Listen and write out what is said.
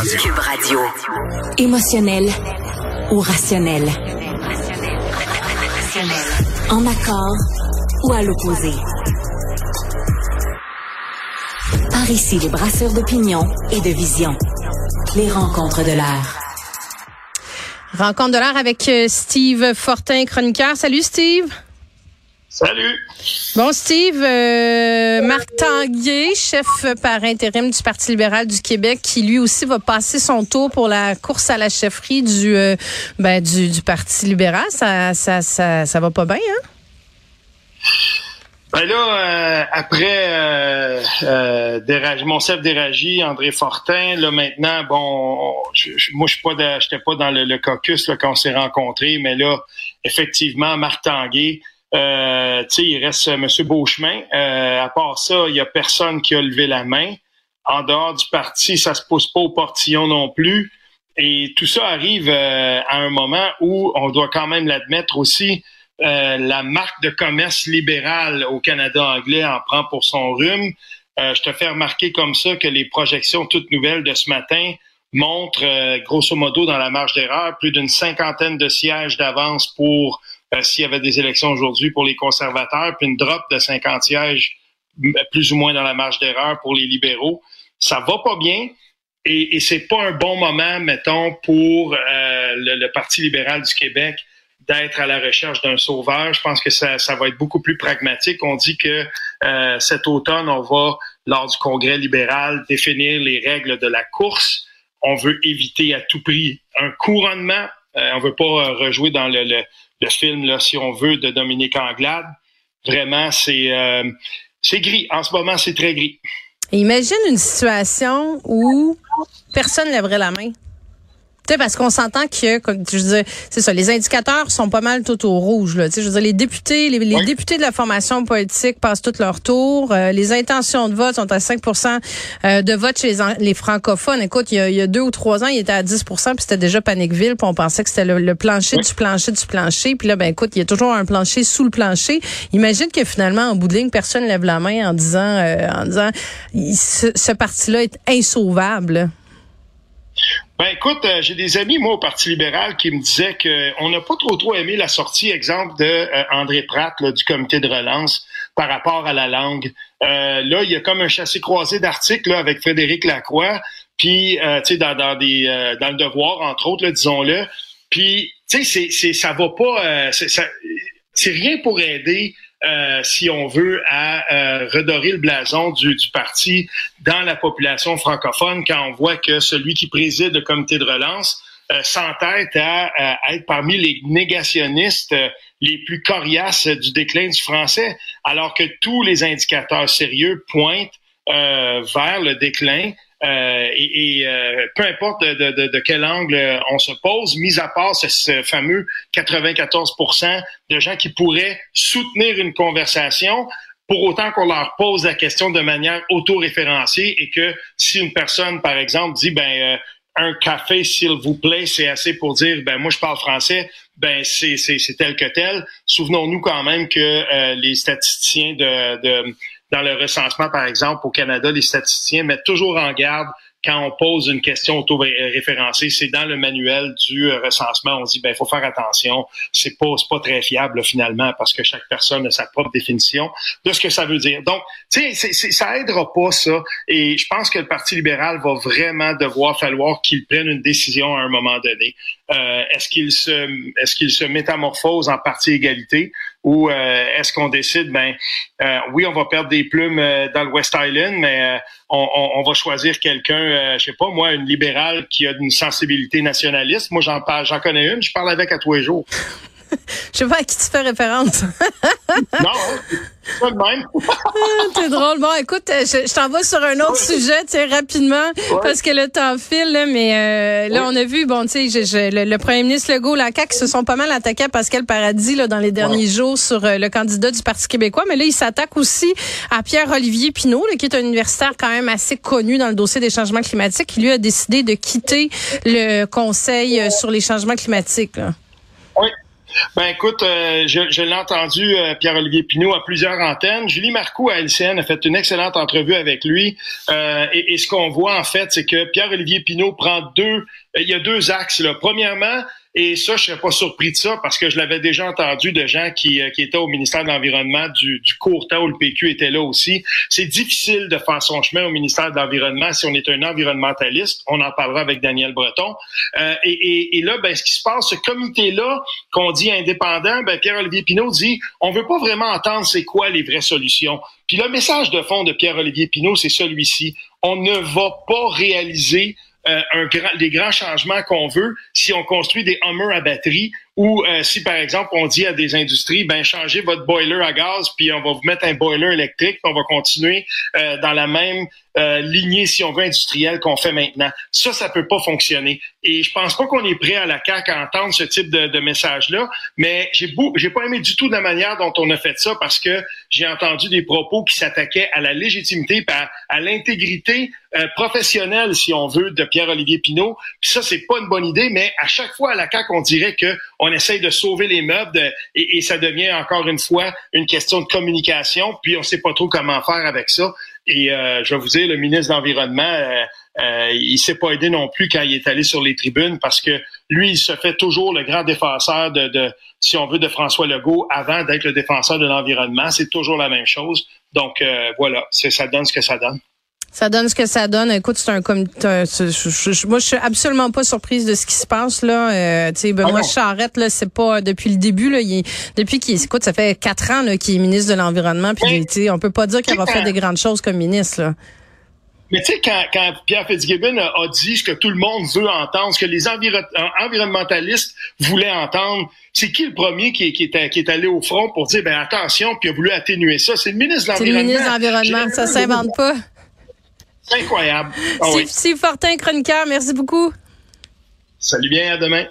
Radio. Cube Radio. Émotionnel ou rationnel? En accord ou à l'opposé? Par ici, les brasseurs d'opinion et de vision. Les rencontres de l'air. Rencontre de l'air avec euh, Steve Fortin, chroniqueur. Salut Steve. Salut. Bon, Steve, euh, Marc Tanguay, chef par intérim du Parti libéral du Québec, qui lui aussi va passer son tour pour la course à la chefferie du, euh, ben, du, du, Parti libéral. Ça, ça, ça, ça va pas bien, hein? Ben là, euh, après Déragi, mon chef d'Éragie, André Fortin, là maintenant, bon, je, je, moi je suis pas, j'étais pas dans le, le caucus là, quand on s'est rencontrés, mais là, effectivement, Marc Tanguay, euh, il reste M. Beauchemin. Euh, à part ça, il y a personne qui a levé la main. En dehors du parti, ça se pose pas au portillon non plus. Et tout ça arrive euh, à un moment où on doit quand même l'admettre aussi. Euh, la marque de commerce libérale au Canada anglais en prend pour son rhume. Euh, je te fais remarquer comme ça que les projections toutes nouvelles de ce matin montrent, euh, grosso modo, dans la marge d'erreur, plus d'une cinquantaine de sièges d'avance pour euh, s'il y avait des élections aujourd'hui pour les conservateurs, puis une drop de 50 sièges plus ou moins dans la marge d'erreur pour les libéraux. Ça va pas bien. Et, et c'est pas un bon moment, mettons, pour le, le Parti libéral du Québec d'être à la recherche d'un sauveur. Je pense que ça, ça, va être beaucoup plus pragmatique. On dit que euh, cet automne, on va, lors du congrès libéral, définir les règles de la course. On veut éviter à tout prix un couronnement. Euh, on veut pas rejouer dans le, le, film, si on veut, de Dominique Anglade. Vraiment, c'est euh, c'est gris. En ce moment, c'est très gris. Imagine une situation où personne lèverait la main parce qu'on s'entend que, je veux c'est ça, les indicateurs sont pas mal tout au rouge. Là, je veux dire, les députés, les, les oui. députés de la formation politique passent tout leur tour. Euh, les intentions de vote sont à 5% euh, de vote chez les, les, francophones. Écoute, il y, a, il y, a, deux ou trois ans, il était à 10% puis c'était déjà Panicville, puis on pensait que c'était le, le, plancher oui. du plancher du plancher. Puis là, ben écoute, il y a toujours un plancher sous le plancher. Imagine que finalement, en bout de ligne, personne lève la main en disant, euh, en disant, ce, ce parti-là est insauvable. Ben écoute, euh, j'ai des amis moi au Parti libéral qui me disaient que on n'a pas trop trop aimé la sortie, exemple de euh, André Pratt là, du comité de relance par rapport à la langue. Euh, là, il y a comme un chassé croisé d'articles avec Frédéric Lacroix, puis tu sais dans, dans des dans le Devoir entre autres, disons-le. Puis tu sais c'est c'est ça va pas, c'est rien pour aider euh, si on veut, à euh, redorer le blason du, parti dans la population francophone quand on voit que celui qui préside le comité de relance euh, s'entête à, à, être parmi les négationnistes les plus coriaces du déclin du français, alors que tous les indicateurs sérieux pointent vers le déclin euh, et, euh, peu importe de, de, de, quel angle on se pose, mis à part ce, ce fameux 94% de gens qui pourraient soutenir une conversation, pour autant qu'on leur pose la question de manière autoréférenciée et que si une personne, par exemple, dit ben euh, un café, s'il vous plaît, c'est assez pour dire ben moi je parle français, ben c'est tel que tel. Souvenons-nous quand même que euh, les statisticiens de, de dans le recensement, par exemple, au Canada, les statisticiens mettent toujours en garde quand on pose une question auto-référencée, c'est dans le manuel du recensement, on dit ben faut faire attention, c'est pas pas très fiable finalement parce que chaque personne a sa propre définition de ce que ça veut dire. Donc, tu sais, ça aidera pas ça et je pense que le Parti libéral va vraiment devoir falloir qu'il prenne une décision à un moment donné. Euh, est-ce qu'il se est-ce qu'il se métamorphose en parti égalité ou euh, est-ce qu'on décide ben euh, oui on va perdre des plumes dans le West Island mais on, on, on, va choisir quelqu'un je sais pas moi une libérale qui a une sensibilité nationaliste. Moi j'en parle j'en connais une je parle avec à tous les jours je sais pas à qui tu fais référence. non, pas de même. T'es drôle. Bon, écoute, je, je t'envoie sur un autre sujet, tu sais, rapidement, parce que le temps file, là, mais euh, là, on a vu, bon, tu sais, le, le, premier ministre Legault, la CAQ, se sont pas mal attaqués à Pascal Paradis, là, dans les derniers jours sur euh, le candidat du Parti québécois, mais là, il s'attaque aussi à Pierre-Olivier Pinault, là, qui est un universitaire quand même assez connu dans le dossier des changements climatiques, qui lui a décidé de quitter le conseil euh, sur les changements climatiques, là. Oui. Ben écoute, euh, je, l'ai entendu, euh, Pierre-Olivier Pinault, à plusieurs antennes. Julie Marcoux à LCN a fait une excellente entrevue avec lui. Euh, et, et, ce qu'on voit, en fait, c'est que Pierre-Olivier Pinault prend deux... Il y a deux axes. Là. Premièrement, et ça, je serais pas surpris de ça parce que je l'avais déjà entendu de gens qui, euh, qui étaient au ministère de l'Environnement du, du, court temps où le PQ était là aussi. C'est difficile de faire son chemin au ministère de l'Environnement si on est un environnementaliste. On en parlera avec Daniel Breton. Euh, et, et, et, là, ben, ce qui se passe, ce comité-là qu'on dit indépendant, ben, Pierre-Olivier Pinault dit, on veut pas vraiment entendre c'est quoi les vraies solutions. Puis le message de fond de Pierre-Olivier Pinault, c'est celui-ci. On ne va pas réaliser euh, un des grands changements qu'on veut si on construit des Hummer à batterie ou euh, si, par exemple, on dit à des industries, ben changez votre boiler à gaz, puis on va vous mettre un boiler électrique, puis on va continuer euh, dans la même euh, lignée, si on veut, industrielle qu'on fait maintenant. Ça, ça peut pas fonctionner. Et je pense pas qu'on est prêt à la CAQ à entendre ce type de, message-là, mais j'ai beau, j'ai pas aimé du tout la manière dont on a fait ça parce que j'ai entendu des propos qui s'attaquaient à la légitimité, à, à l'intégrité professionnelle, si on veut, de Pierre-Olivier Pinault. Puis ça, c'est pas une bonne idée, mais à chaque fois à la CAQ, on dirait que on essaye de sauver les meubles et, ça devient encore une fois une question de communication, puis on sait pas trop comment faire avec ça. Et euh, je vais vous dire, le ministre de l'Environnement, euh, euh, il s'est pas aidé non plus quand il est allé sur les tribunes parce que lui, il se fait toujours le grand défenseur de, de si on veut, de François Legault avant d'être le défenseur de l'environnement. C'est toujours la même chose. Donc euh, voilà, ça donne ce que ça donne. Ça donne ce que ça donne. Écoute, c'est un comme moi je suis absolument pas surprise de ce qui se passe là. Euh, tu sais, Benoît ah Charrette là, c'est pas depuis le début là. Il, depuis qu'il écoute, ça fait quatre ans qu'il est ministre de l'environnement. Puis tu sais, on peut pas dire qu'il a fait des grandes choses comme ministre là. Mais tu sais, quand, quand, Pierre Fitzgibbon a, dit ce que tout le monde veut entendre, ce que les environnementalistes voulaient entendre, c'est qui le premier qui, qui, est, qui est allé au front pour dire, ben attention, puis a voulu atténuer ça? C'est le ministre de l'Environnement. C'est le ministre de l'Environnement, ça s'invente pas. Incroyable. Ah Steve, Fortin, chroniqueur, merci beaucoup. Salut bien, à demain.